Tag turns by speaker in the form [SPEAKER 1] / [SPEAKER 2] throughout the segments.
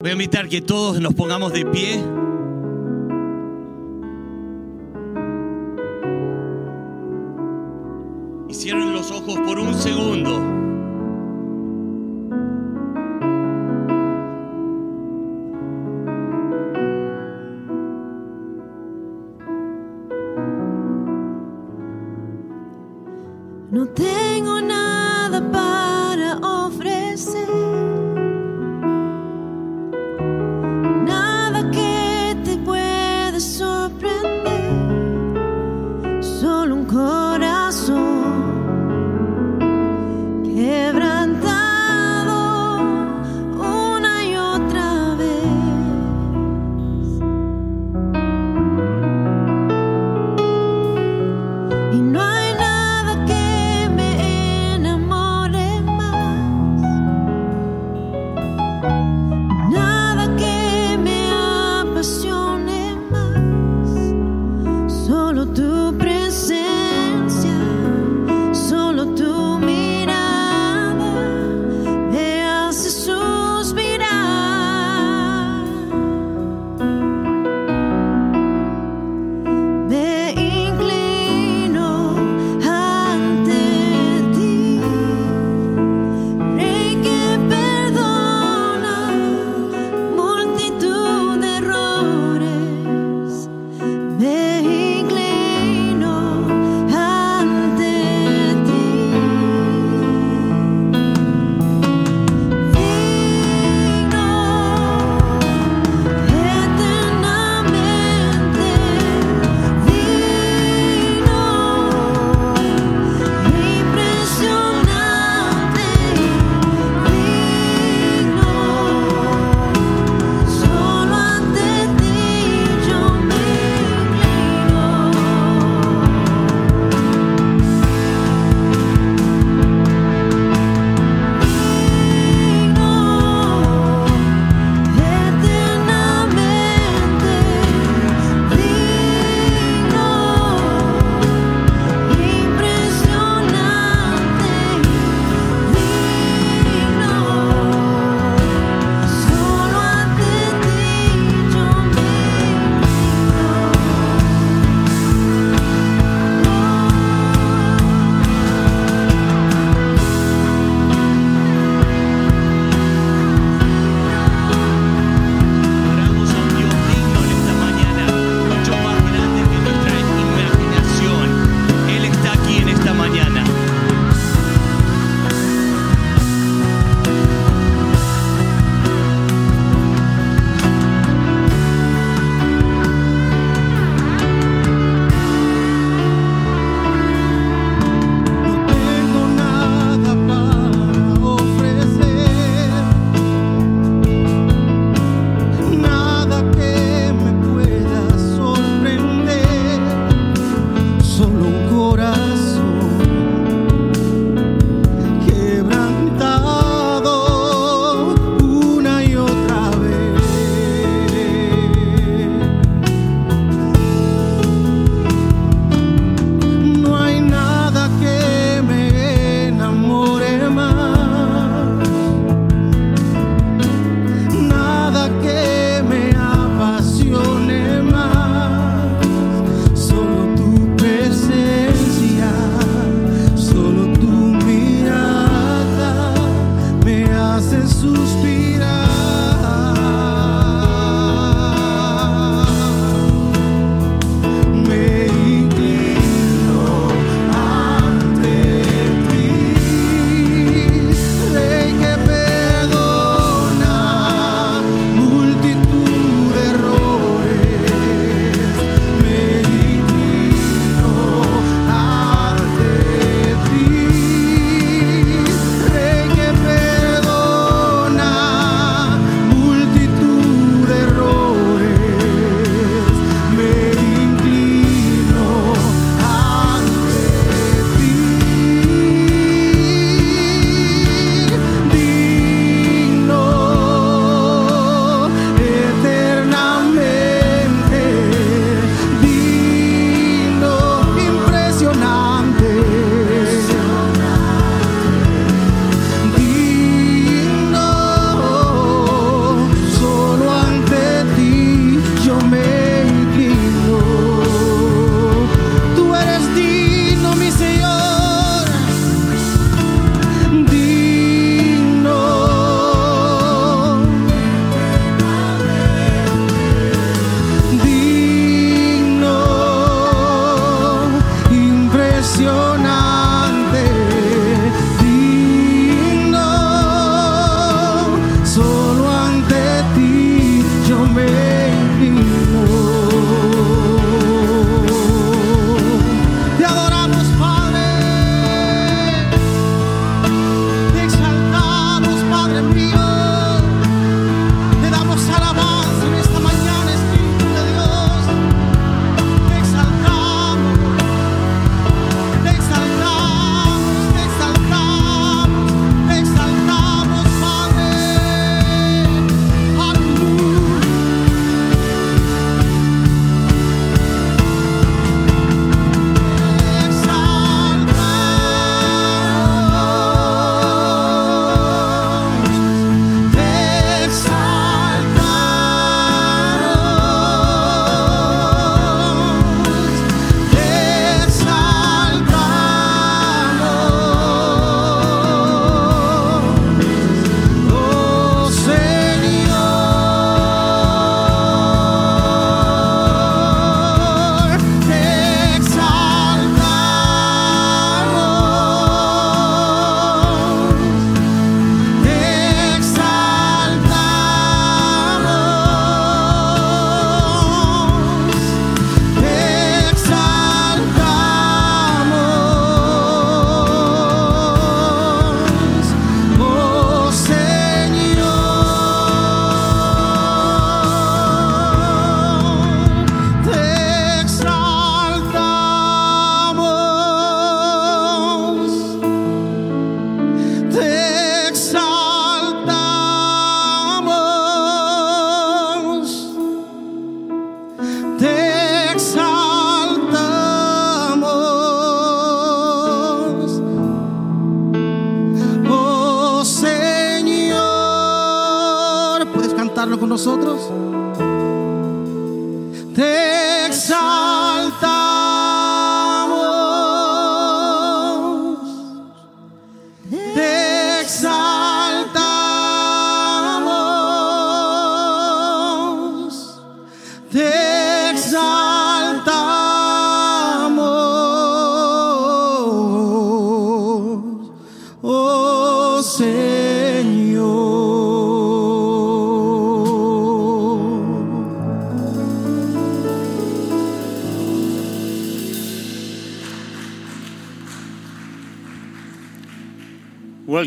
[SPEAKER 1] Voy a invitar que todos nos pongamos de pie. Y cierren los ojos por un segundo.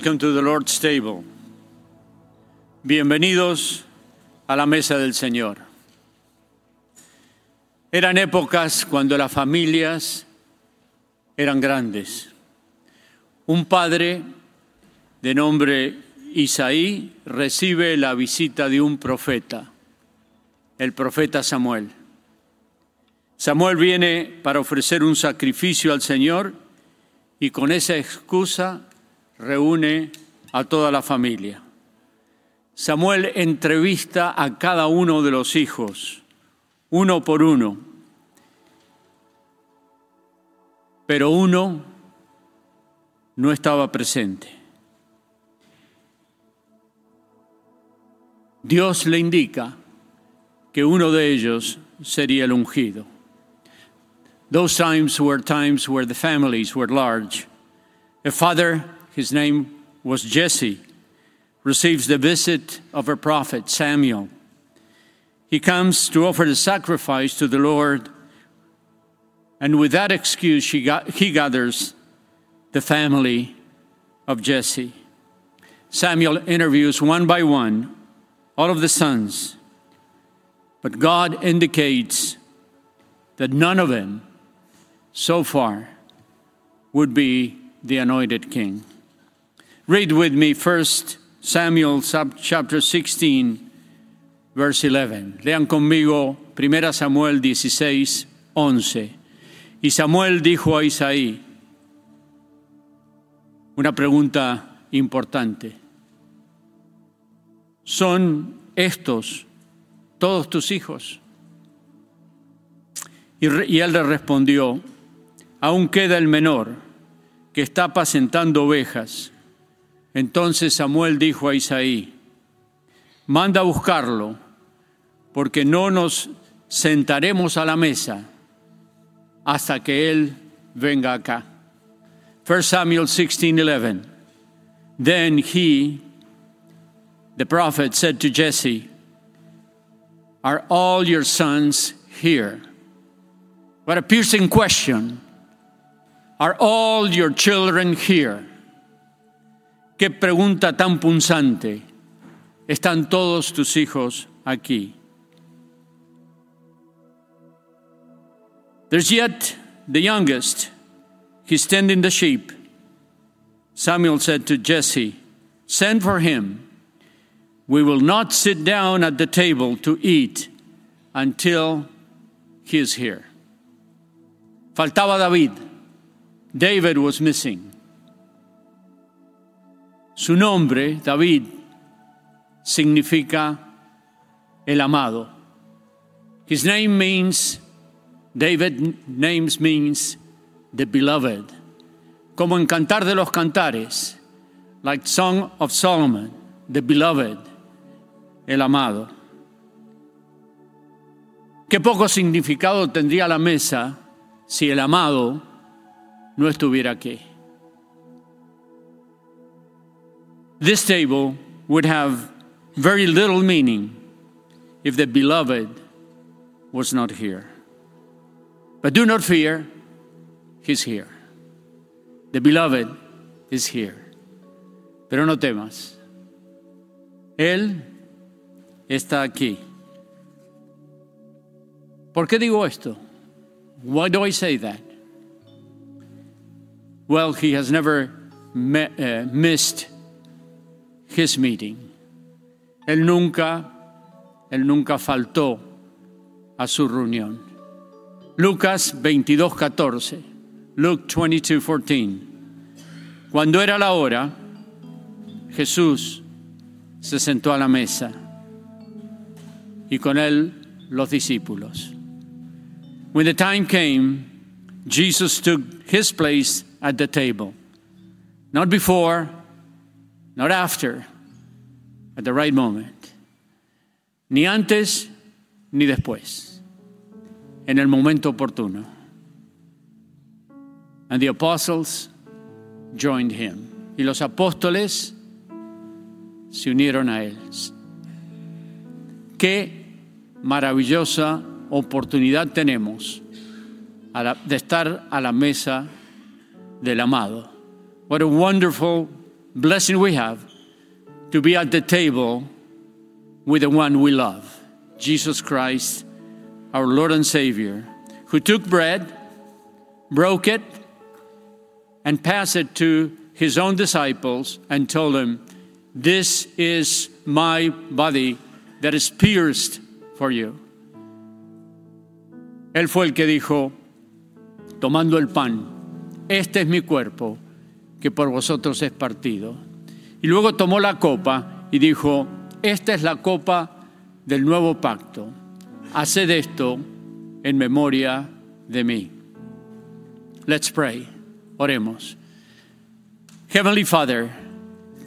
[SPEAKER 2] Welcome to the Lord's table. Bienvenidos a la mesa del Señor. Eran épocas cuando las familias eran grandes. Un padre de nombre Isaí recibe la visita de un profeta, el profeta Samuel. Samuel viene para ofrecer un sacrificio al Señor y con esa excusa reúne a toda la familia. Samuel entrevista a cada uno de los hijos, uno por uno, pero uno no estaba presente. Dios le indica que uno de ellos sería el ungido. Those times were times where the families were large. A father, his name was Jesse, receives the visit of a prophet, Samuel. He comes to offer the sacrifice to the Lord, and with that excuse, he, got, he gathers the family of Jesse. Samuel interviews one by one all of the sons, but God indicates that none of them so far would be the anointed king. Read with me 1 Samuel chapter 16, verse 11. Lean conmigo 1 Samuel 16, 11. Y Samuel dijo a Isaí, una pregunta importante. ¿Son estos todos tus hijos? Y, y él le respondió, aún queda el menor que está apacentando ovejas. Entonces Samuel dijo a Isaí, manda a buscarlo, porque no nos sentaremos a la mesa hasta que él venga acá. 1 Samuel 16:11. Then he, the prophet, said to Jesse, Are all your sons here? What a piercing question. Are all your children here? Qué pregunta tan punzante. ¿Están todos tus hijos aquí? There's yet the youngest. He's tending the sheep. Samuel said to Jesse, Send for him. We will not sit down at the table to eat until he is here. Faltaba David. David was missing. Su nombre, David, significa el amado. His name means, David names means the beloved. Como en Cantar de los Cantares, like Song of Solomon, the beloved, el amado. Qué poco significado tendría la mesa si el amado no estuviera aquí. This table would have very little meaning if the beloved was not here. But do not fear, he's here. The beloved is here. Pero no temas. Él está aquí. ¿Por qué digo esto? Why do I say that? Well, he has never me- uh, missed his meeting. Él nunca, él nunca faltó a su reunión. Lucas 22:14. Luke 22:14. Cuando era la hora, Jesús se sentó a la mesa. y con él los discípulos. When the time came, Jesus took his place at the table. Not before, not after, at the right moment. Ni antes ni después. En el momento oportuno. And the apostles joined him. Y los apóstoles se unieron a él. Qué maravillosa oportunidad tenemos de estar a la mesa del amado. What a wonderful blessing we have to be at the table with the one we love, Jesus Christ, our Lord and Savior, who took bread, broke it, and passed it to his own disciples and told them, This is my body that is pierced for you. Él fue el que dijo, tomando el pan, este es mi cuerpo que por vosotros es partido. Y luego tomó la copa y dijo, esta es la copa del nuevo pacto. Haced esto en memoria de mí. Let's pray. Oremos. Heavenly Father,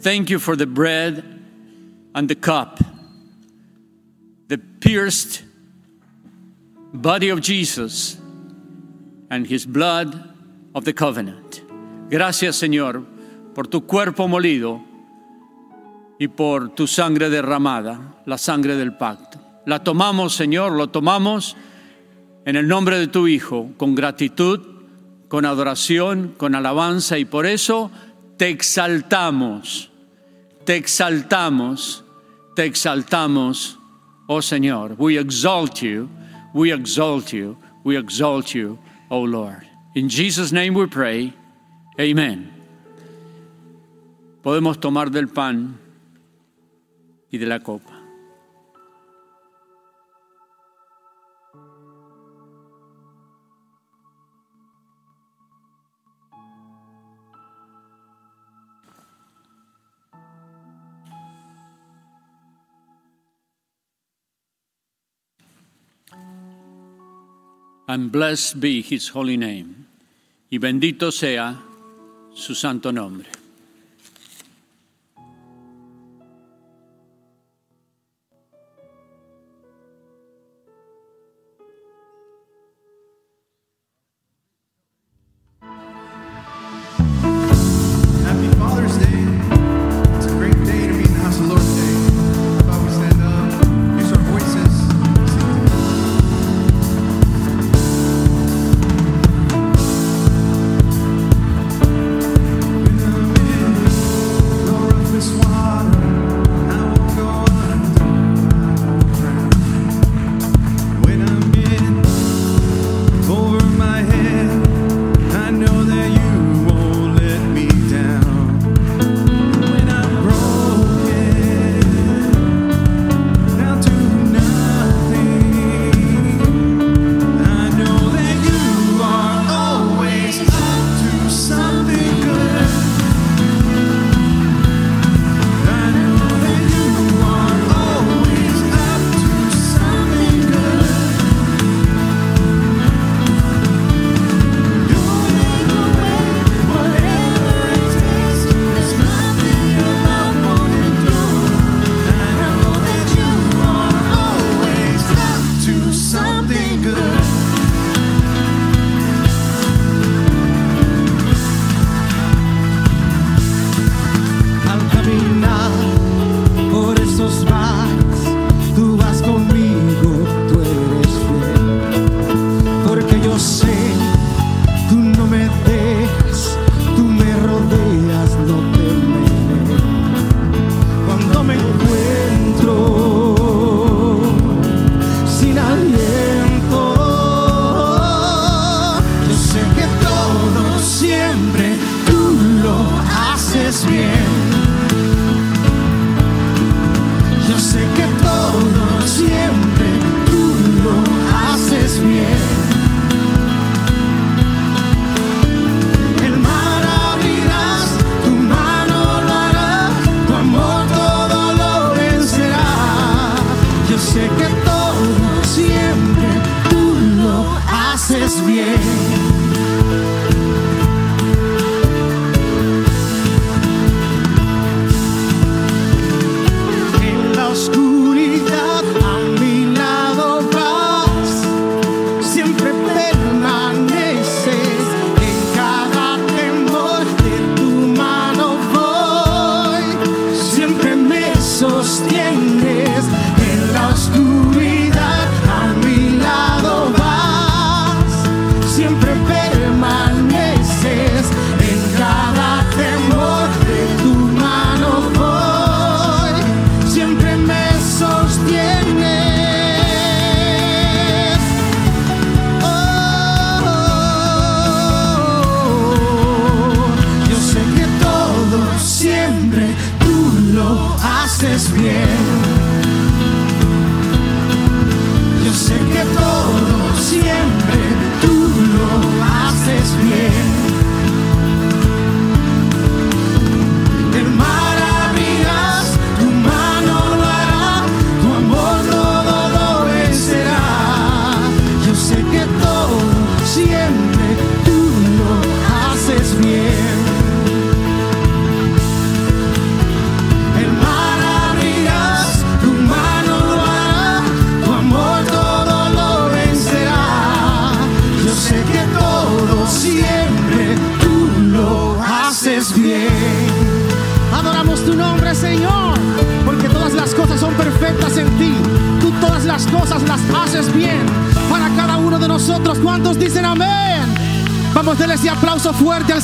[SPEAKER 2] thank you for the bread and the cup, the pierced body of Jesus and his blood of the covenant. Gracias, Señor, por tu cuerpo molido y por tu sangre derramada, la sangre del pacto. La tomamos, Señor, lo tomamos en el nombre de tu Hijo, con gratitud, con adoración, con alabanza y por eso te exaltamos, te exaltamos, te exaltamos, oh Señor. We exalt you, we exalt you, we exalt you, oh Lord. In Jesus' name we pray. Amen. Podemos tomar del pan y de la copa. And blessed be his holy name. Y bendito sea su santo nombre.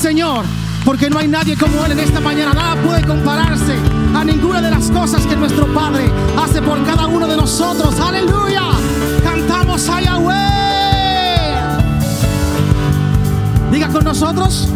[SPEAKER 3] Señor, porque no hay nadie como Él en esta mañana. Nada puede compararse a ninguna de las cosas que nuestro Padre hace por cada uno de nosotros. Aleluya. Cantamos a Yahweh. Diga con nosotros.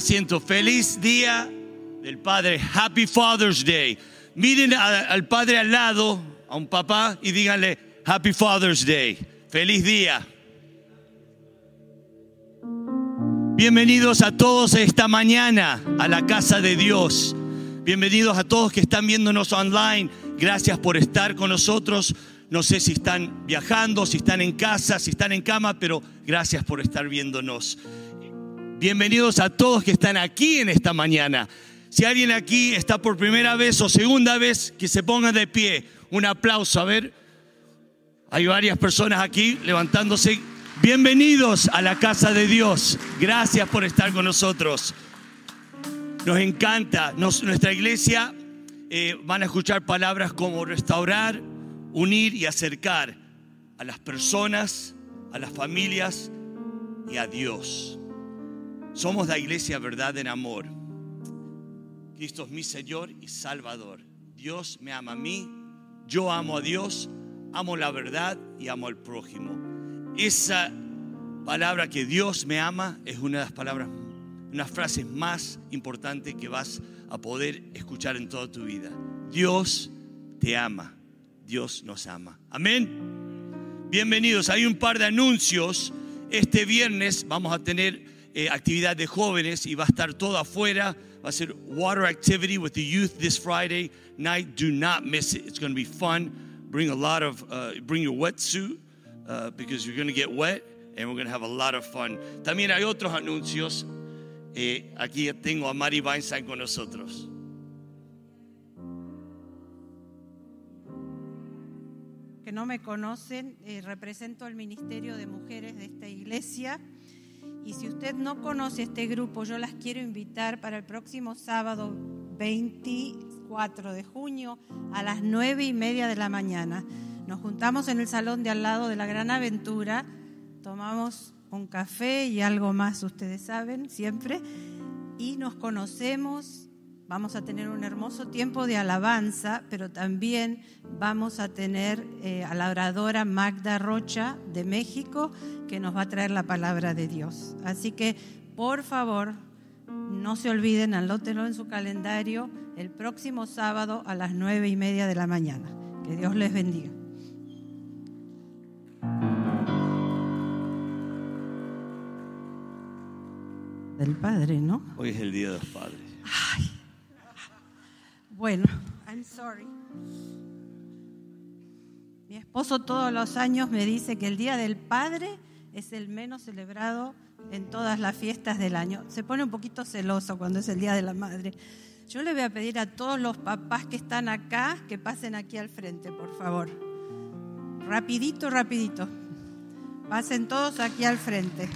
[SPEAKER 4] Asiento. Feliz día del Padre. Happy Father's Day. Miren al Padre al lado, a un papá, y díganle Happy Father's Day. Feliz día. Bienvenidos a todos esta mañana a la casa de Dios. Bienvenidos a todos que están viéndonos online. Gracias por estar con nosotros. No sé si están viajando, si están en casa, si están en cama, pero gracias por estar viéndonos. Bienvenidos a todos que están aquí en esta mañana. Si alguien aquí está por primera vez o segunda vez, que se ponga de pie. Un aplauso. A ver, hay varias personas aquí levantándose. Bienvenidos a la casa de Dios. Gracias por estar con nosotros. Nos encanta. Nuestra iglesia eh, van a escuchar palabras como restaurar, unir y acercar a las personas, a las familias y a Dios. Somos la iglesia verdad en amor. Cristo es mi Señor y Salvador. Dios me ama a mí, yo amo a Dios, amo la verdad y amo al prójimo. Esa palabra que Dios me ama es una de las palabras, una de las frases más importantes que vas a poder escuchar en toda tu vida. Dios te ama, Dios nos ama. Amén. Bienvenidos. Hay un par de anuncios. Este viernes vamos a tener eh, actividad de jóvenes y va a estar todo afuera. Va a ser water activity with the youth this Friday night. Do not miss it. It's going to be fun. Bring a lot of, uh, bring your wetsuit uh, because you're going to get wet and we're going to have a lot of fun. También hay otros anuncios. Eh, aquí tengo a Mari Weinstein con nosotros.
[SPEAKER 5] que no me conocen, eh, represento al Ministerio de Mujeres de esta iglesia. Y si usted no conoce este grupo, yo las quiero invitar para el próximo sábado 24 de junio a las 9 y media de la mañana. Nos juntamos en el salón de al lado de la Gran Aventura, tomamos un café y algo más, ustedes saben, siempre, y nos conocemos, Vamos a tener un hermoso tiempo de alabanza, pero también vamos a tener eh, a la oradora Magda Rocha de México, que nos va a traer la palabra de Dios. Así que, por favor, no se olviden, anótenlo en su calendario el próximo sábado a las nueve y media de la mañana. Que Dios les bendiga. Del Padre, ¿no?
[SPEAKER 4] Hoy es el Día de los Padres.
[SPEAKER 5] Bueno, I'm sorry. Mi esposo todos los años me dice que el Día del Padre es el menos celebrado en todas las fiestas del año. Se pone un poquito celoso cuando es el Día de la Madre. Yo le voy a pedir a todos los papás que están acá que pasen aquí al frente, por favor. Rapidito, rapidito. Pasen todos aquí al frente.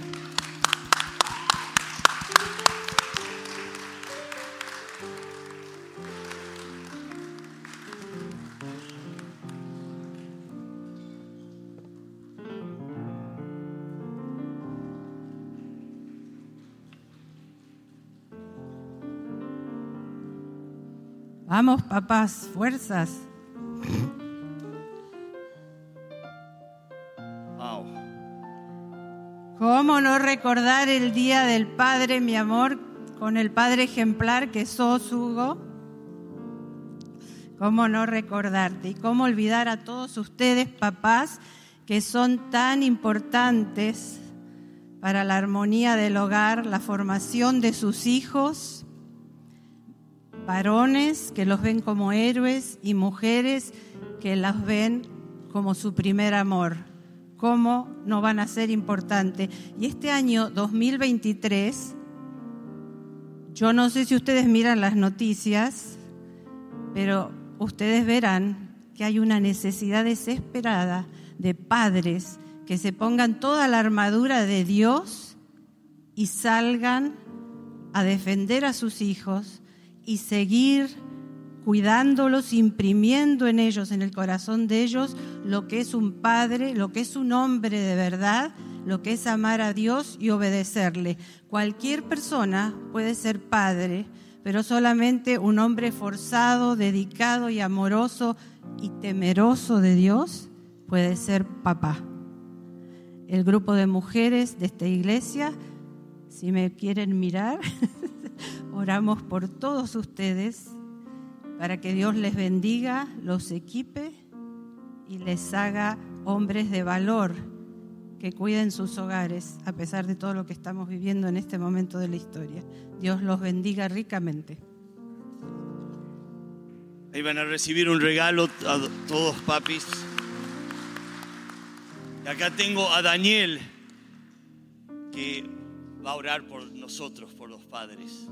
[SPEAKER 5] Vamos, papás, fuerzas.
[SPEAKER 4] Wow.
[SPEAKER 5] ¿Cómo no recordar el Día del Padre, mi amor, con el Padre ejemplar que sos, Hugo? ¿Cómo no recordarte? Y cómo olvidar a todos ustedes, papás, que son tan importantes para la armonía del hogar, la formación de sus hijos, varones que los ven como héroes y mujeres que las ven como su primer amor. ¿Cómo no van a ser importantes? Y este año 2023, yo no sé si ustedes miran las noticias, pero ustedes verán que hay una necesidad desesperada de padres que se pongan toda la armadura de Dios y salgan a defender a sus hijos y seguir cuidándolos, imprimiendo en ellos, en el corazón de ellos, lo que es un padre, lo que es un hombre de verdad, lo que es amar a Dios y obedecerle. Cualquier persona puede ser padre, pero solamente un hombre forzado, dedicado y amoroso y temeroso de Dios puede ser papá. El grupo de mujeres de esta iglesia, si me quieren mirar, oramos por todos ustedes para que Dios les bendiga, los equipe y les haga hombres de valor que cuiden sus hogares a pesar de todo lo que estamos viviendo en este momento de la historia. Dios los bendiga ricamente.
[SPEAKER 3] Ahí van a recibir un regalo a todos papis. Acá tengo a Daniel que va a orar por nosotros, por los padres.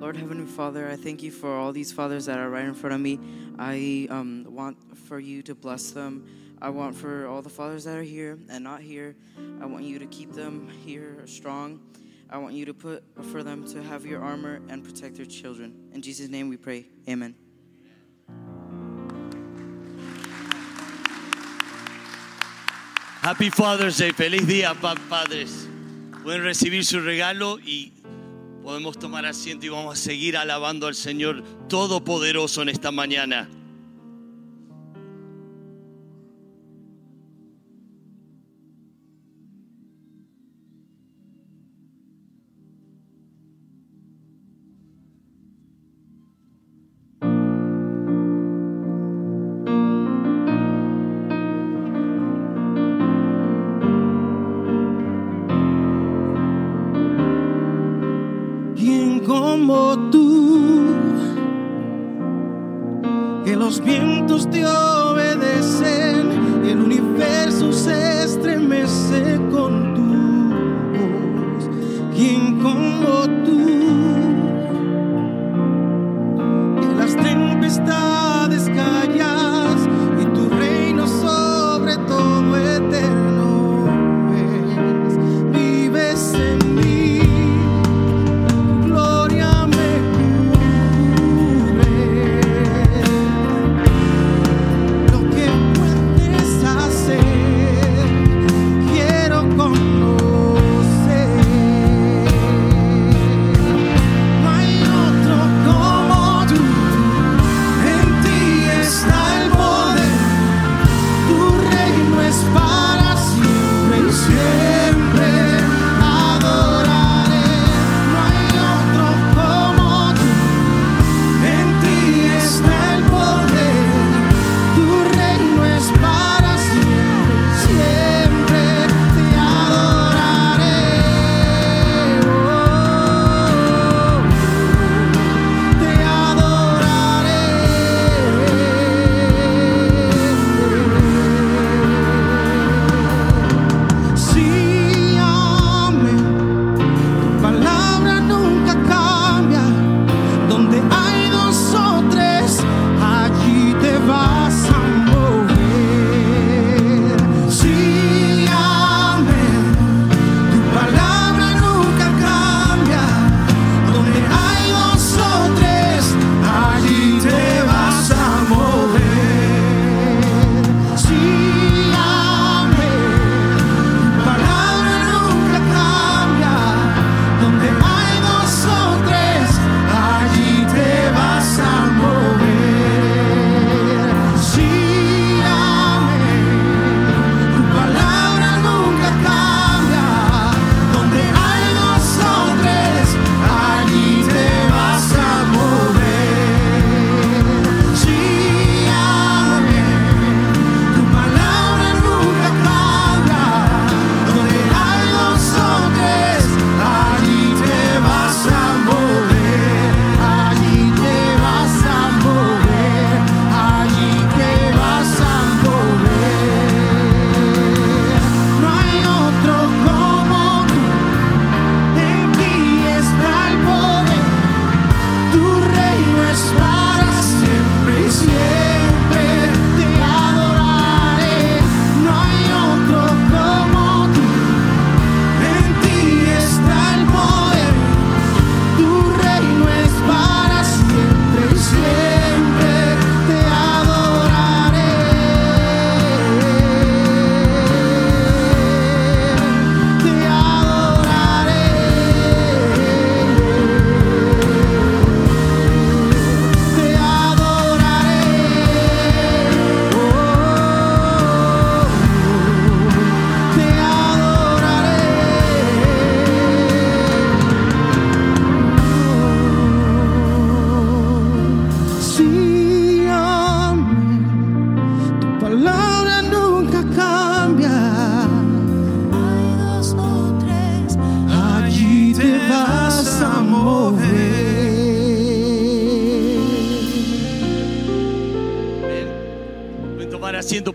[SPEAKER 6] Lord Heavenly Father, I thank you for all these fathers that are right in front of me. I um, want for you to bless them. I want for all the fathers that are here and not here. I want you to keep them here strong. I want you to put for them to have your armor and protect their children. In Jesus' name we pray. Amen.
[SPEAKER 3] Happy Father's Day, feliz día, pa- padres. Pueden recibir su regalo y podemos tomar asiento y vamos a seguir alabando al Señor Todopoderoso en esta mañana.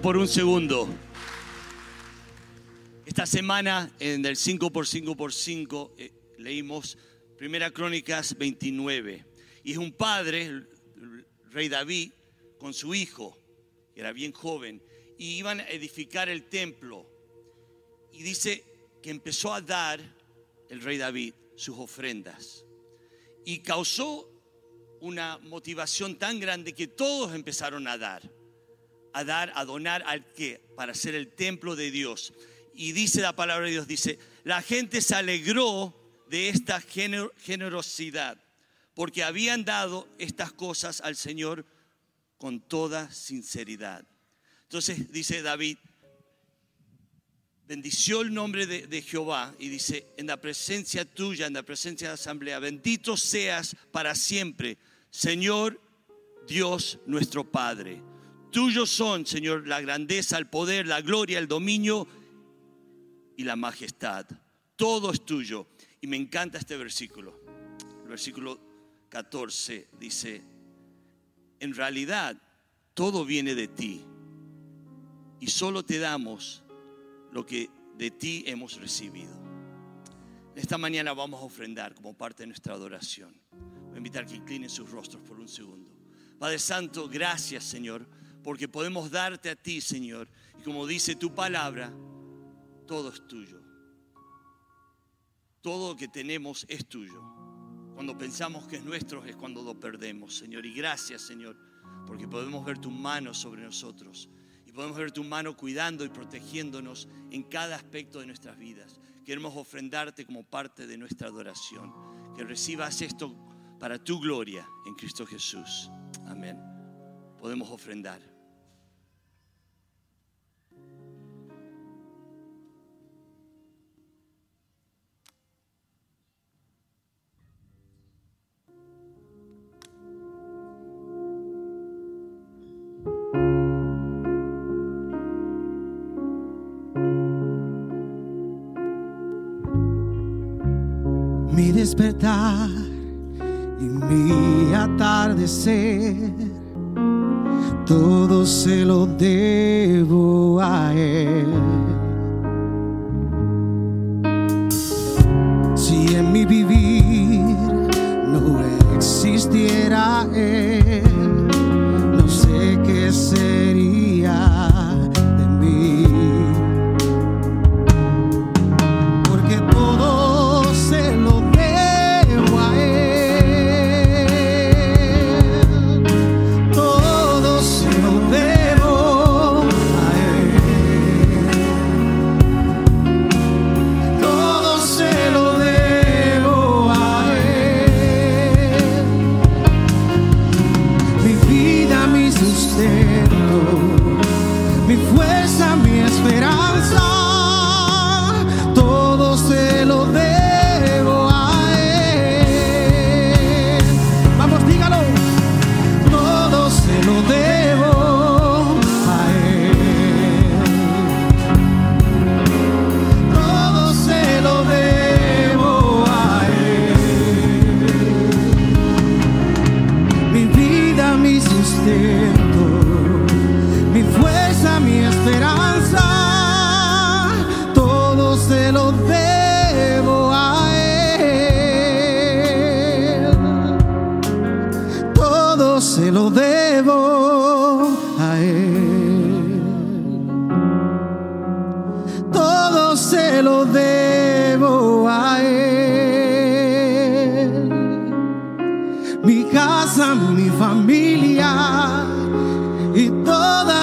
[SPEAKER 4] Por un segundo. Esta semana en el 5x5x5 eh, leímos Primera Crónicas 29. Y es un padre, el rey David, con su hijo, que era bien joven, y iban a edificar el templo. Y dice que empezó a dar el rey David sus ofrendas. Y causó una motivación tan grande que todos empezaron a dar a dar, a donar al qué? Para hacer el templo de Dios. Y dice la palabra de Dios, dice, la gente se alegró de esta gener- generosidad, porque habían dado estas cosas al Señor con toda sinceridad. Entonces dice David, bendició el nombre de, de Jehová y dice, en la presencia tuya, en la presencia de la asamblea, bendito seas para siempre, Señor Dios nuestro Padre. Tuyos son, Señor, la grandeza, el poder, la gloria, el dominio y la majestad. Todo es tuyo. Y me encanta este versículo. El versículo 14 dice, en realidad todo viene de ti y solo te damos lo que de ti hemos recibido. Esta mañana vamos a ofrendar como parte de nuestra adoración. Voy a invitar que inclinen sus rostros por un segundo. Padre Santo, gracias Señor, porque podemos darte a ti, Señor. Y como dice tu palabra, todo es tuyo. Todo lo que tenemos es tuyo. Cuando pensamos que es nuestro es cuando lo perdemos, Señor. Y gracias, Señor, porque podemos ver tu mano sobre nosotros. Y podemos ver tu mano cuidando y protegiéndonos en cada aspecto de nuestras vidas. Queremos ofrendarte como parte de nuestra adoración. Que recibas esto para tu gloria en Cristo Jesús. Amén. Podemos ofrendar.
[SPEAKER 3] Despertar y mi atardecer, todo se lo debo a Él.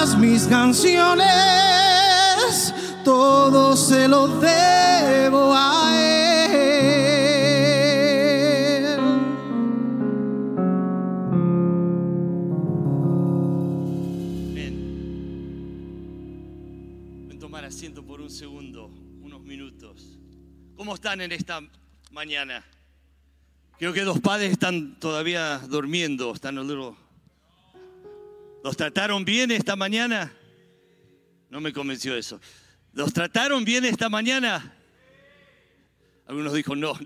[SPEAKER 3] Todas mis canciones, todo se lo debo a Él.
[SPEAKER 4] Amén. Pueden tomar asiento por un segundo, unos minutos. ¿Cómo están en esta mañana? Creo que los padres están todavía durmiendo, están a ¿Los trataron bien esta mañana? No me convenció eso. ¿Los trataron bien esta mañana? Algunos dijo no.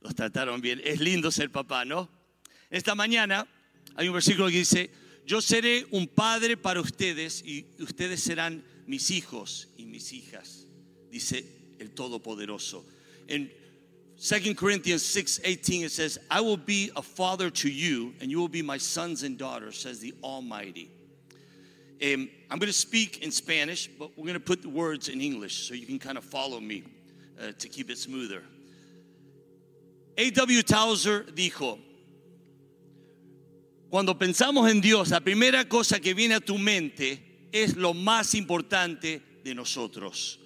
[SPEAKER 4] Los trataron bien. Es lindo ser papá, ¿no? Esta mañana hay un versículo que dice, yo seré un padre para ustedes y ustedes serán mis hijos y mis hijas, dice el Todopoderoso. En 2 Corinthians 6:18 it says, I will be a father to you and you will be my sons and daughters, says the Almighty. Um, I'm going to speak in Spanish, but we're going to put the words in English so you can kind of follow me uh, to keep it smoother. A.W. Towser dijo, cuando pensamos en Dios, la primera cosa que viene a tu mente es lo más importante de nosotros.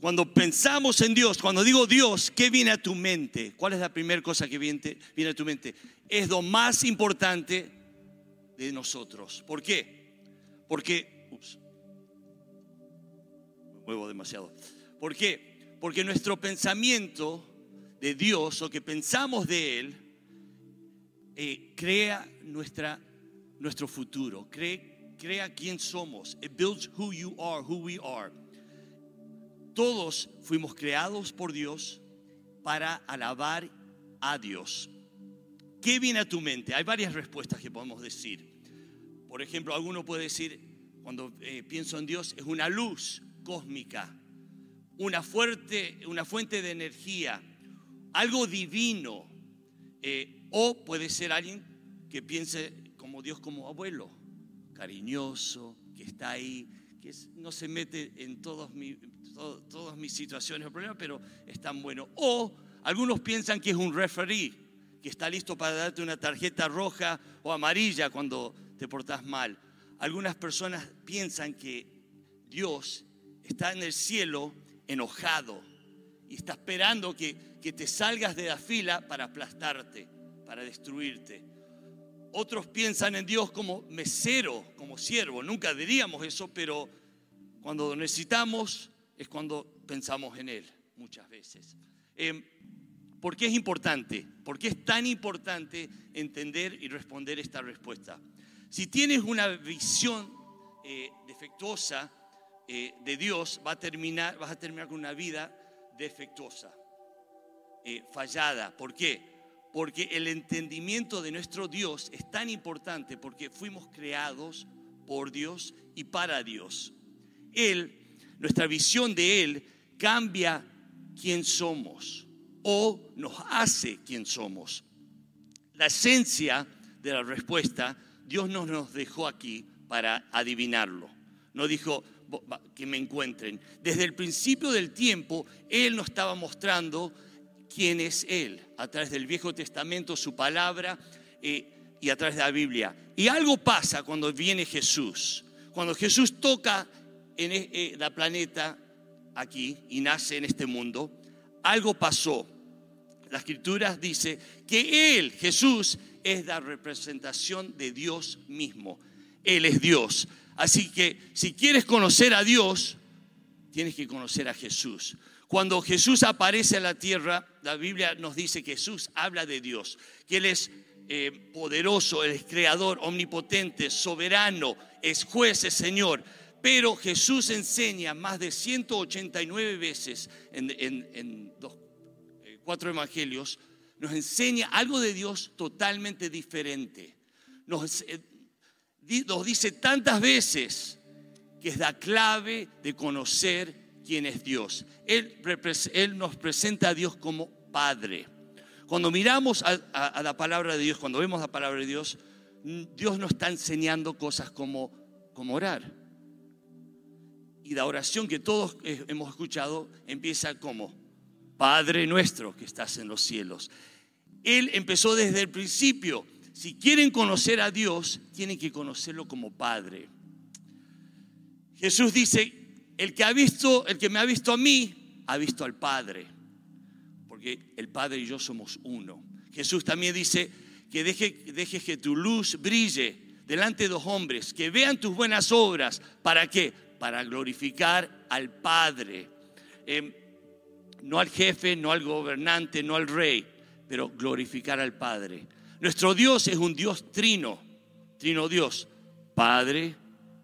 [SPEAKER 4] Cuando pensamos en Dios, cuando digo Dios, ¿qué viene a tu mente? ¿Cuál es la primera cosa que viene, a tu mente? Es lo más importante de nosotros. ¿Por qué? Porque, ups, me muevo demasiado. ¿Por qué? Porque nuestro pensamiento de Dios, o que pensamos de Él, eh, crea nuestra, nuestro futuro, crea, crea quién somos. It builds who you are, who we are. Todos fuimos creados por Dios para alabar a Dios. ¿Qué viene a tu mente? Hay varias respuestas que podemos decir. Por ejemplo, alguno puede decir, cuando eh, pienso en Dios, es una luz cósmica, una, fuerte, una fuente de energía, algo divino. Eh, o puede ser alguien que piense como Dios como abuelo, cariñoso, que está ahí, que no se mete en todos todas mis situaciones o problemas, pero es tan bueno. O algunos piensan que es un referee, que está listo para darte una tarjeta roja o amarilla cuando te portas mal. Algunas personas piensan que Dios está en el cielo enojado y está esperando que te salgas de la fila para aplastarte, para destruirte. Otros piensan en Dios como mesero, como siervo. Nunca diríamos eso, pero cuando lo necesitamos es cuando pensamos en Él, muchas veces. Eh, ¿Por qué es importante? ¿Por qué es tan importante entender y responder esta respuesta? Si tienes una visión eh, defectuosa eh, de Dios, va a terminar, vas a terminar con una vida defectuosa, eh, fallada. ¿Por qué? Porque el entendimiento de nuestro Dios es tan importante porque fuimos creados por Dios y para Dios. Él, nuestra visión de Él cambia quién somos o nos hace quién somos. La esencia de la respuesta, Dios no nos dejó aquí para adivinarlo. No dijo "Bo- va, que me encuentren. Desde el principio del tiempo, Él nos estaba mostrando quién es Él, a través del Viejo Testamento, su palabra eh, y a través de la Biblia. Y algo pasa cuando viene Jesús. Cuando Jesús toca en e- eh, la planeta aquí y nace en este mundo, algo pasó. La escritura dice que Él, Jesús, es la representación de Dios mismo. Él es Dios. Así que si quieres conocer a Dios, tienes que conocer a Jesús. Cuando Jesús aparece en la tierra, la Biblia nos dice que Jesús habla de Dios, que Él es eh, poderoso, Él es creador, omnipotente, soberano, es juez, es Señor. Pero Jesús enseña más de 189 veces en, en- los eh, cuatro evangelios, nos enseña algo de Dios totalmente diferente. Nos, eh, nos dice tantas veces que es la clave de conocer quién es Dios. Él, nos presenta a Dios como Padre. Cuando miramos a, a- la palabra de Dios, cuando vemos la palabra de Dios, Dios nos está enseñando cosas como, como orar. Y la oración que todos hemos escuchado empieza como, Padre nuestro que estás en los cielos. Él empezó desde el principio. Si quieren conocer a Dios, tienen que conocerlo como Padre. Jesús dice, el que ha visto, el que me ha visto a mí, ha visto al Padre. Porque el Padre y yo somos uno. Jesús también dice que deje, dejes que tu luz brille delante de los hombres, que vean tus buenas obras. ¿Para qué? Para glorificar al Padre. Em, no al jefe, no al gobernante, no al rey, pero glorificar al Padre. Nuestro Dios es un Dios trino, trino Dios, Padre,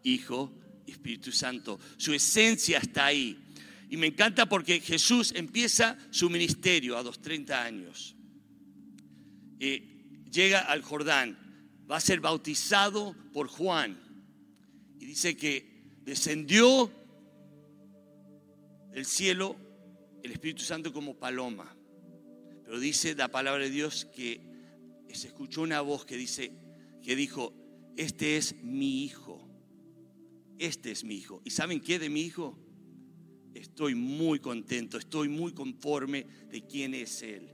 [SPEAKER 4] Hijo Espíritu Santo. Su esencia está ahí. Y me encanta porque Jesús empieza su ministerio a los 30 años. Eh, llega al Jordán, va a ser bautizado por Juan. Y dice que descendió del cielo el Espíritu Santo como paloma. Pero dice la palabra de Dios que se escuchó una voz que dice que dijo, "Este es mi hijo. Este es mi hijo." ¿Y saben qué de mi hijo? Estoy muy contento, estoy muy conforme de quién es él.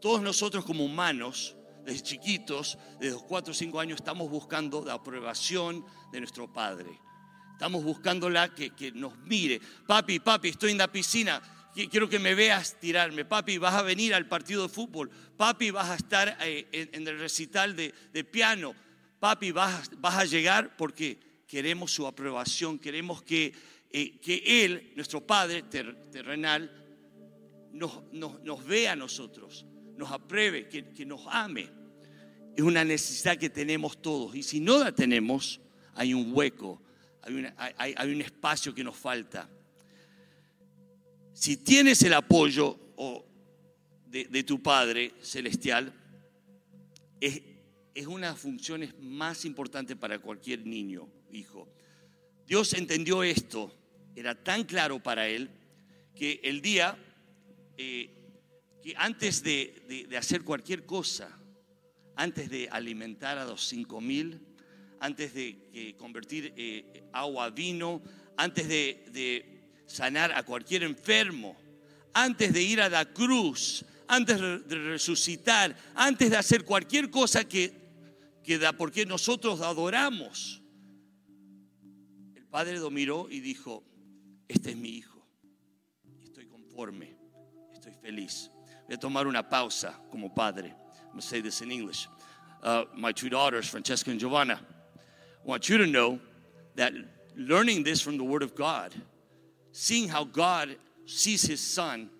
[SPEAKER 4] Todos nosotros como humanos, desde chiquitos, desde los 4 o 5 años, estamos buscando la aprobación de nuestro Padre. Estamos buscándola que, que nos mire. Papi, papi, estoy en la piscina. Qui- Quiero que me veas tirarme. Papi, vas a venir al partido de fútbol. Papi, vas a estar eh, en, el recital de, de piano. Papi, vas, vas a llegar porque queremos su aprobación. Queremos que, eh, que Él, nuestro Padre ter- terrenal, nos, nos, nos vea a nosotros, nos apruebe, que, que nos ame. Es una necesidad que tenemos todos. Y si no la tenemos, hay un hueco, hay, una- hay- hay- un espacio que nos falta. Si tienes el apoyo de, de tu Padre Celestial, es, es una de las funciones más importantes para cualquier niño, hijo. Dios entendió esto, era tan claro para él, que el día eh, que antes de, hacer cualquier cosa, antes de alimentar a los cinco mil, antes de eh, convertir eh, agua a vino, antes de, sanar a cualquier enfermo, antes de ir a la cruz, antes de resucitar, antes de hacer cualquier cosa que, que da, porque nosotros adoramos. El padre lo miró y dijo, este es mi hijo, estoy conforme, estoy feliz. Voy a tomar una pausa como padre. I'm going to say this in English. Uh, my two daughters, Francesca and Giovanna, I want you to know that learning this from the Word of God, seeing how God sees His Son,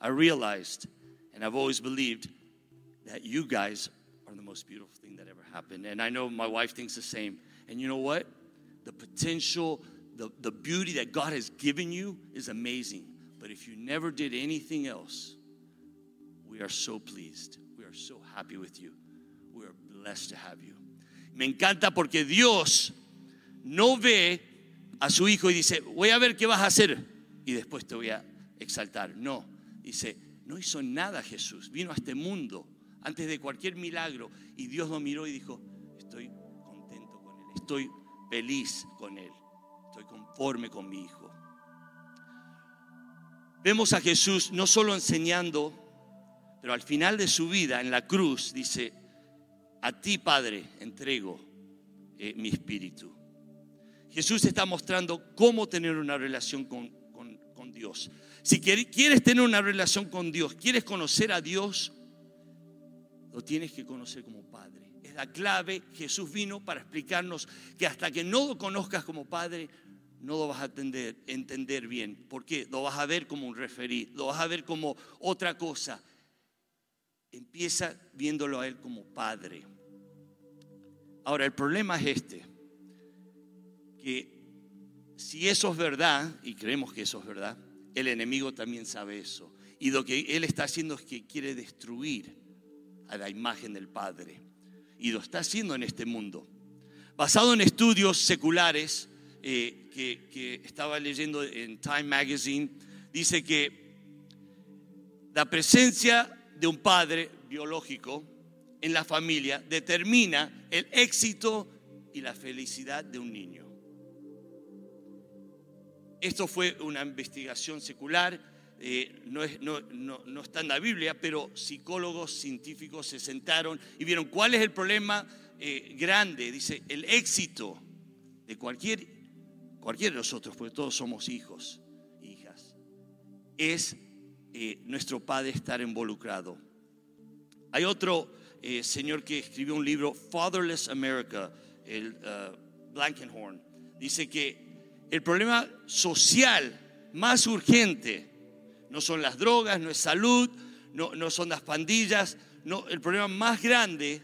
[SPEAKER 4] I realized, and I've always believed, that you guys are the most beautiful thing that ever happened. And I know my wife thinks the same. And you know what? The potential, the, the beauty that God has given you is amazing. But if you never did anything else, we are so pleased. We are so happy with you. We are blessed to have you. Me encanta porque Dios no ve a su hijo y dice, voy a ver qué vas a hacer y después te voy a exaltar. No, dice, no hizo nada Jesús. Vino a este mundo antes de cualquier milagro y Dios lo miró y dijo, estoy contento con él, estoy feliz con él, estoy conforme con mi hijo. Vemos a Jesús no solo enseñando, pero al final de su vida en la cruz dice, a ti Padre entrego eh, mi espíritu. Jesús está mostrando cómo tener una relación con, con- con Dios. Si quiere- quieres tener una relación con Dios, quieres conocer a Dios, lo tienes que conocer como Padre. Es la clave. Jesús vino para explicarnos que hasta que no lo conozcas como Padre, no lo vas a entender, bien. ¿Por qué? Lo vas a ver como un referí, lo vas a ver como otra cosa. Empieza viéndolo a Él como Padre. Ahora, el problema es este, que si eso es verdad, y creemos que eso es verdad, el enemigo también sabe eso. Y lo que Él está haciendo es que quiere destruir a la imagen del Padre. Y lo está haciendo en este mundo. Basado en estudios seculares eh, que, que estaba leyendo en Time Magazine, dice que la presencia de un padre biológico en la familia determina el éxito y la felicidad de un niño. Esto fue una investigación secular, eh, no, es- no- no- no está en la Biblia, pero psicólogos científicos se sentaron y vieron cuál es el problema eh, grande. Dice, el éxito de cualquier, cualquiera de nosotros, porque todos somos hijos, hijas, es eh, nuestro padre estar involucrado. Hay otro señor que escribió un libro, Fatherless America, el Blankenhorn. Dice que el problema social más urgente no son las drogas, no es salud, no, no son las pandillas. El problema más grande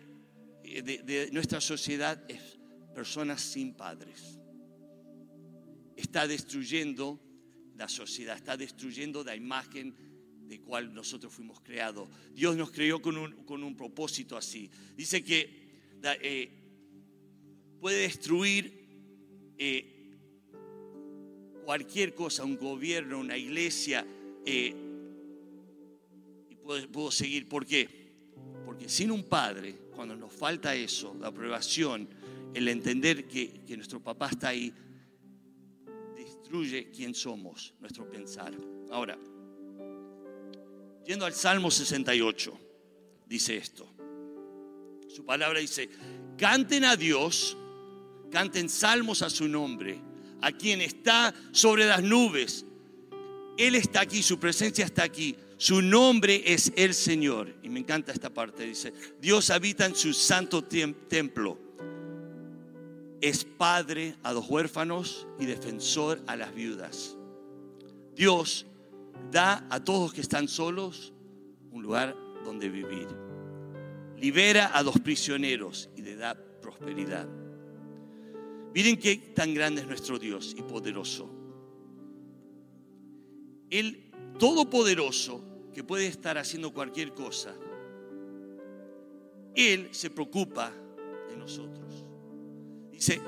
[SPEAKER 4] eh, de, nuestra sociedad es personas sin padres. está destruyendo la sociedad, está destruyendo la imagen de cual nosotros fuimos creados. Dios nos creó con un, con un propósito así. Dice que eh, puede destruir eh, cualquier cosa, un gobierno, una iglesia, eh, y puedo, puedo seguir. ¿Por qué? Porque sin un padre, cuando nos falta eso, la aprobación, el entender que, que nuestro papá está ahí, destruye quién somos, nuestro pensar. Ahora, yendo al Salmo 68, dice esto. Su palabra dice, canten a Dios, canten salmos a su nombre, a quien está sobre las nubes. Él está aquí, su presencia está aquí. Su nombre es el Señor. Y me encanta esta parte. Dice, Dios habita en su santo tem- templo. Es padre a los huérfanos y defensor a las viudas. Dios da a todos que están solos un lugar donde vivir. Libera a los prisioneros y le da prosperidad. Miren qué tan grande es nuestro Dios y poderoso. El todopoderoso que puede estar haciendo cualquier cosa, Él se preocupa de nosotros. Dice,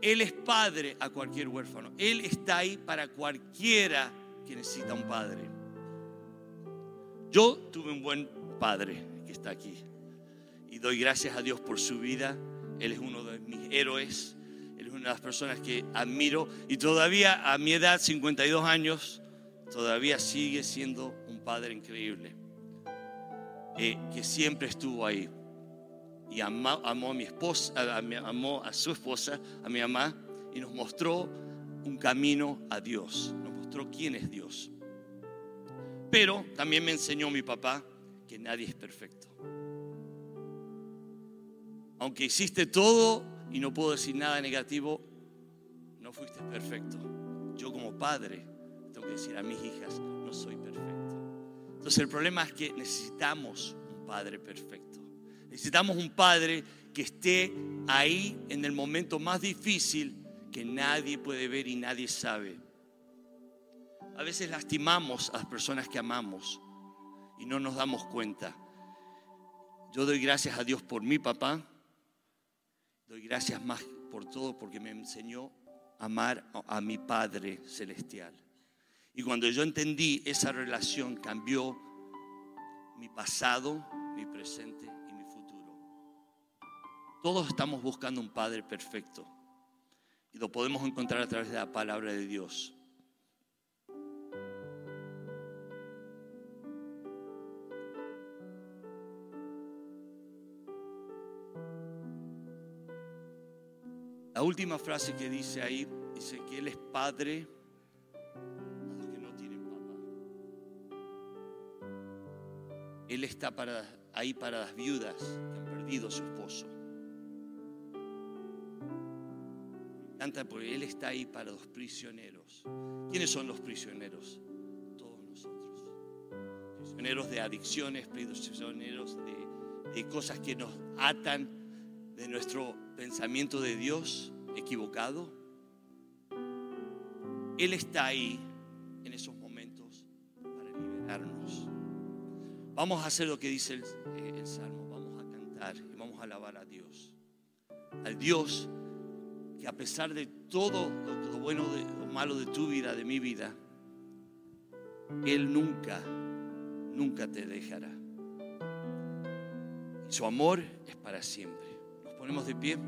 [SPEAKER 4] Él es padre a cualquier huérfano. Él está ahí para cualquiera que necesita un padre. Yo tuve un buen padre que está aquí. Y doy gracias a Dios por su vida. Él es uno de mis héroes. Él es una de las personas que admiro. Y todavía a mi edad, 52 años, todavía sigue siendo un padre increíble. Eh, que siempre estuvo ahí. Y amó, a mi esposa, amó a su esposa, a mi mamá, y nos mostró un camino a Dios. Nos mostró quién es Dios. Pero también me enseñó mi papá que nadie es perfecto. Aunque hiciste todo y no puedo decir nada negativo, no fuiste perfecto. Yo como padre decir a mis hijas, no soy perfecto. Entonces el problema es que necesitamos un padre perfecto. Necesitamos un padre que esté ahí en el momento más difícil que nadie puede ver y nadie sabe. A veces lastimamos a las personas que amamos y no nos damos cuenta. Yo doy gracias a Dios por mi papá. Doy gracias más por todo porque me enseñó a amar a mi Padre Celestial. Y cuando yo entendí esa relación, cambió mi pasado, mi presente y mi futuro. Todos estamos buscando un Padre perfecto. Y lo podemos encontrar a través de la palabra de Dios. La última frase que dice ahí, dice que Él es padre Él está ahí para las viudas que han perdido a su esposo. Me encanta porque Él está ahí para los prisioneros. ¿Quiénes son los prisioneros? Todos nosotros. Prisioneros de adicciones, prisioneros de, de cosas que nos atan de nuestro pensamiento de Dios equivocado. Él está ahí en esos momentos para liberarnos. Vamos a hacer lo que dice el, eh, el Salmo, vamos a cantar y vamos a alabar a Dios. Al Dios que a pesar de todo lo, bueno, de, lo malo de tu vida, de mi vida, Él nunca, nunca te dejará. Su amor es para siempre. Nos ponemos de pie.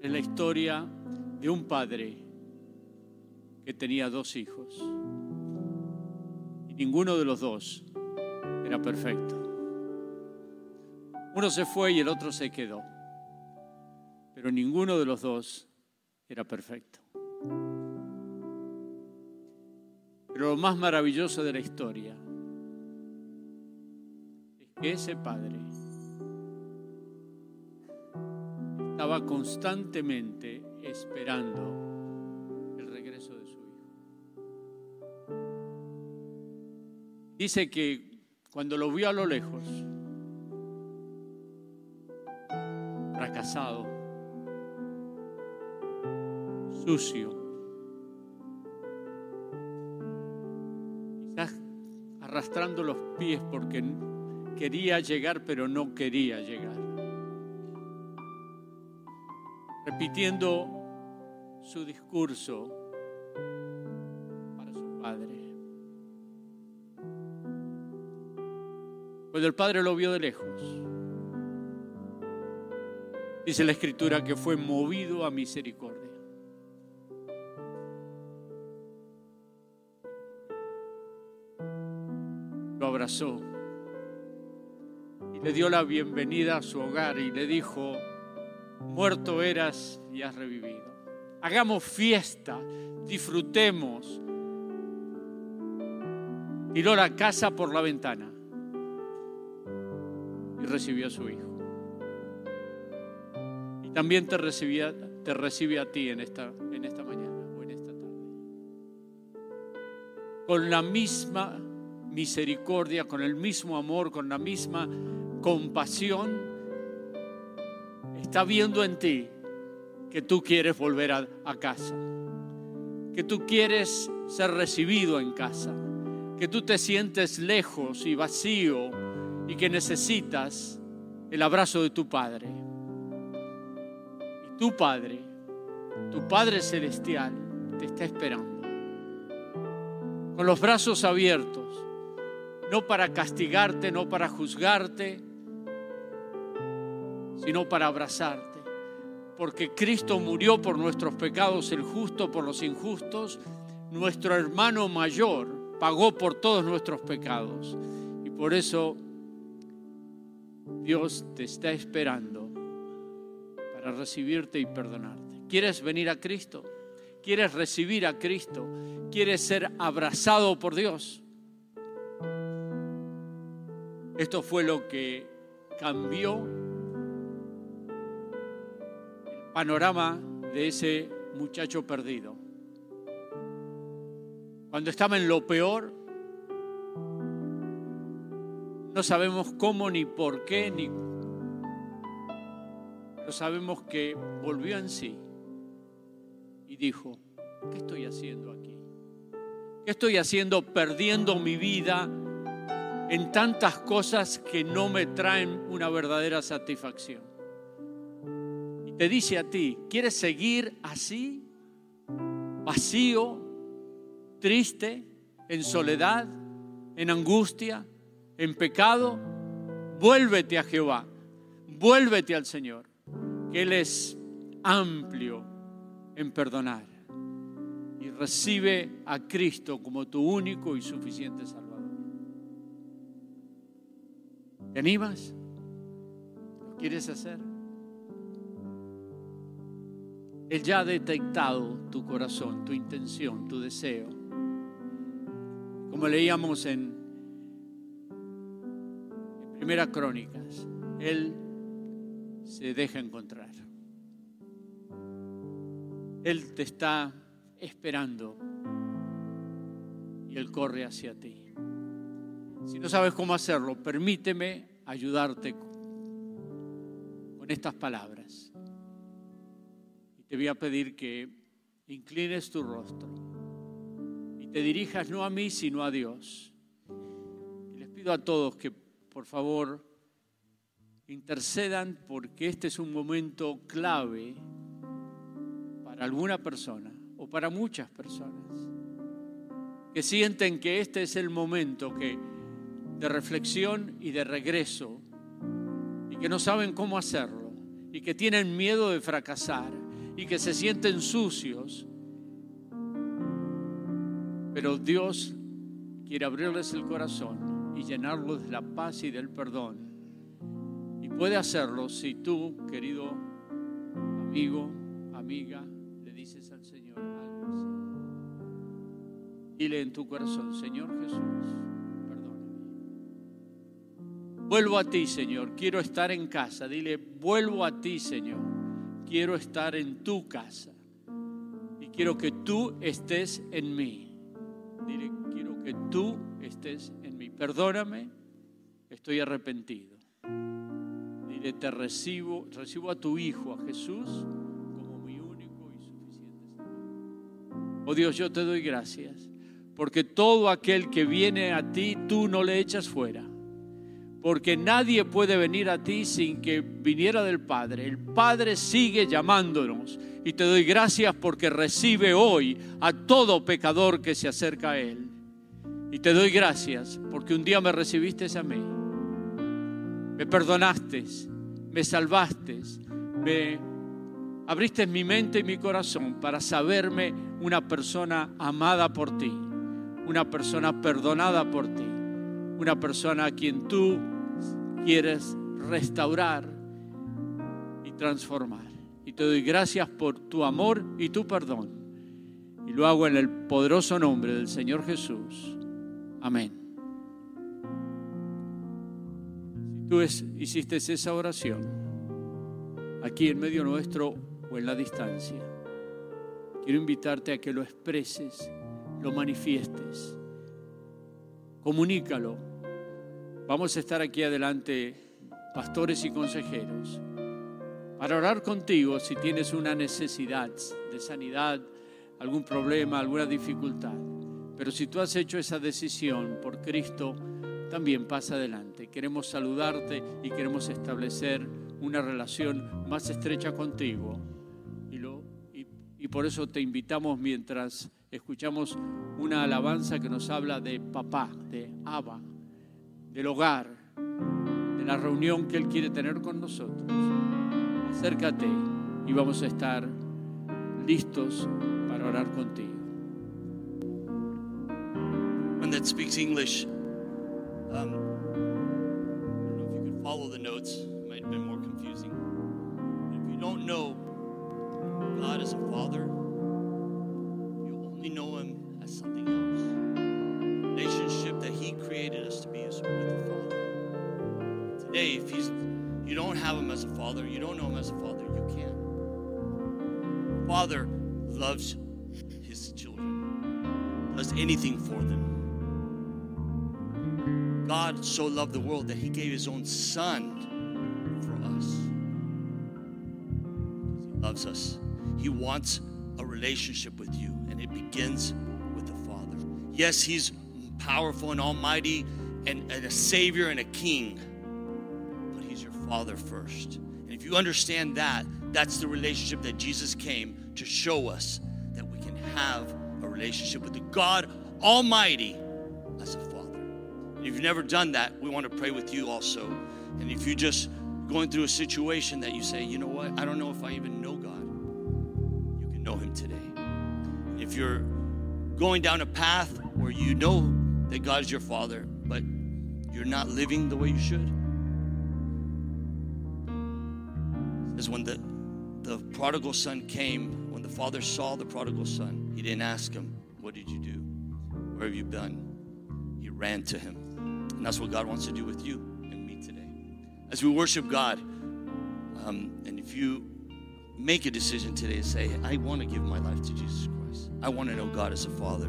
[SPEAKER 7] Es
[SPEAKER 2] la historia de un padre que tenía dos hijos y ninguno de los dos era perfecto. Uno se fue y el otro se quedó, pero ninguno de los dos era perfecto. Pero lo más maravilloso de la historia es que ese padre estaba constantemente esperando el regreso de su hijo. Dice que cuando lo vio a lo lejos, fracasado, sucio, quizás arrastrando los pies porque quería llegar pero no quería llegar repitiendo su discurso para su padre. Cuando el padre lo vio de lejos, dice la escritura que fue movido a misericordia. Lo abrazó y le dio la bienvenida a su hogar y le dijo, muerto eras y has revivido. Hagamos fiesta, disfrutemos. Tiró la casa por la ventana y recibió a su hijo. Y también te, recibía, te recibe a ti en esta, en esta mañana o en esta tarde. Con la misma misericordia, con el mismo amor, con la misma compasión está viendo en ti que tú quieres volver a, a, casa, que tú quieres ser recibido en casa, que tú te sientes lejos y vacío y que necesitas el abrazo de tu Padre. Y tu Padre, tu Padre Celestial, te está esperando, con los brazos abiertos, no para castigarte, no para juzgarte, sino para abrazarte. Porque Cristo murió por nuestros pecados, el justo por los injustos. Nuestro hermano mayor pagó por todos nuestros pecados. Y por eso Dios te está esperando para recibirte y perdonarte. ¿Quieres venir a Cristo? ¿Quieres recibir a Cristo? ¿Quieres ser abrazado por Dios? Esto fue lo que cambió panorama de ese muchacho perdido. Cuando estaba en lo peor, no sabemos cómo ni por qué, ni pero sabemos que volvió en sí y dijo, ¿qué estoy haciendo aquí? ¿Qué estoy haciendo perdiendo mi vida en tantas cosas que no me traen una verdadera satisfacción? Te dice a ti, ¿quieres seguir así? Vacío, triste, en soledad, en angustia, en pecado. Vuélvete a Jehová, vuélvete al Señor, que Él es amplio en perdonar y recibe a Cristo como tu único y suficiente Salvador. ¿Te animas? ¿Lo quieres hacer? Él ya ha detectado tu corazón, tu intención, tu deseo. Como leíamos en, Primera Crónicas, Él se deja encontrar. Él te está esperando y Él corre hacia ti. Si no sabes cómo hacerlo, permíteme ayudarte con estas palabras. Te voy a pedir que inclines tu rostro y te dirijas no a mí, sino a Dios. Y les pido a todos que, por favor, intercedan porque este es un momento clave para alguna persona o para muchas personas que sienten que este es el momento que, de reflexión y de regreso y que no saben cómo hacerlo y que tienen miedo de fracasar y que se sienten sucios. Pero Dios quiere abrirles el corazón y llenarlos de la paz y del perdón. Y puede hacerlo si tú, querido amigo, amiga, le dices al Señor algo así. Dile en tu corazón, Señor Jesús, perdóname. Vuelvo a ti, Señor, quiero estar en casa. Dile, vuelvo a ti, Señor, quiero estar en tu casa. Y quiero que tú estés en mí. Dile, quiero que tú estés en mí. Perdóname, estoy arrepentido. Dile, te recibo, recibo a tu Hijo, a Jesús, como mi único y suficiente Salvador. Oh Dios, yo te doy gracias, porque todo aquel que viene a ti, tú no le echas fuera. Porque nadie puede venir a ti sin que viniera del Padre. El Padre sigue llamándonos. Y te doy gracias porque recibe hoy a todo pecador que se acerca a Él. Y te doy gracias porque un día me recibiste a mí. Me perdonaste, me salvaste, me abriste mi mente y mi corazón para saberme una persona amada por ti, una persona perdonada por ti, una persona a quien tú quieres restaurar y transformar. Y te doy gracias por tu amor y tu perdón. Y lo hago en el poderoso nombre del Señor Jesús. Amén. Si tú es- hiciste esa oración, aquí en medio nuestro o en la distancia, quiero invitarte a que lo expreses, lo manifiestes, comunícalo. Vamos a estar aquí adelante, pastores y consejeros, para orar contigo si tienes una necesidad de sanidad, algún problema, alguna dificultad. Pero si tú has hecho esa decisión por Cristo, también pasa adelante. Queremos saludarte y queremos establecer una relación más estrecha contigo. Y, y por eso te invitamos mientras escuchamos una alabanza que nos habla de papá, de Abba, del hogar, de la reunión que Él quiere tener con nosotros. Acércate y vamos a estar listos para orar contigo.
[SPEAKER 4] One that speaks English. Um, I don't know if you could follow the notes. It might have been more confusing. If you don't know God as a father, father, you don't know him as a father, you can't. Father loves his children, does anything for them. God so loved the world that he gave his own son for us. He loves us. He wants a relationship with you, and it begins with the Father. Yes, he's powerful and almighty and, and a savior and a king, but he's your father first. If you understand that, that's the relationship that Jesus came to show us that we can have a relationship with the God Almighty as a father. And if you've never done that, we want to pray with you also. And if you're just going through a situation that you say, you know what, I don't know if I even know God, you can know Him today. And if you're going down a path where you know that God is your Father, but you're not living the way you should, is when the the prodigal son came, when the father saw the prodigal son, he didn't ask him, What did you do? Where have you been? He ran to him. And that's what God wants to do with you and me today. As we worship God, um, and if you make a decision today to say, I want to give my life to Jesus Christ, I want to know God as a father,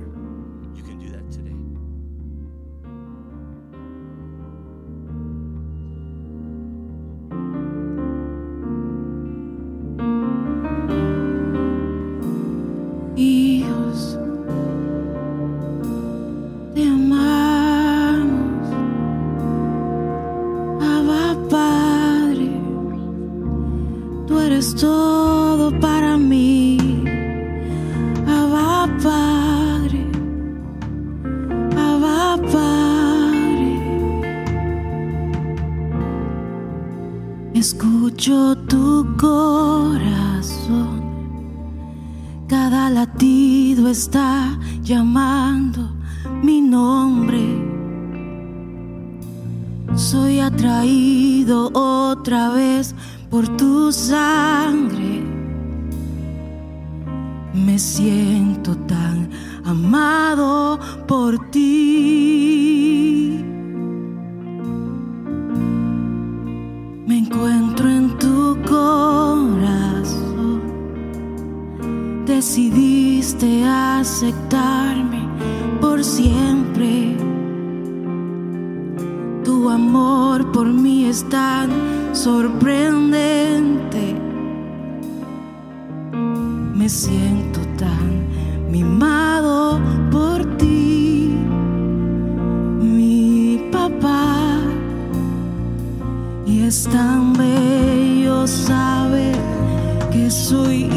[SPEAKER 1] Tu corazón. Cada latido está llamando mi nombre. Soy atraído otra vez por tu sangre. Me siento tan amado por ti. Decidiste aceptarme por siempre. Tu amor por mí es tan sorprendente. Me siento tan mimado por ti, mi papá. Y es tan bello saber que soy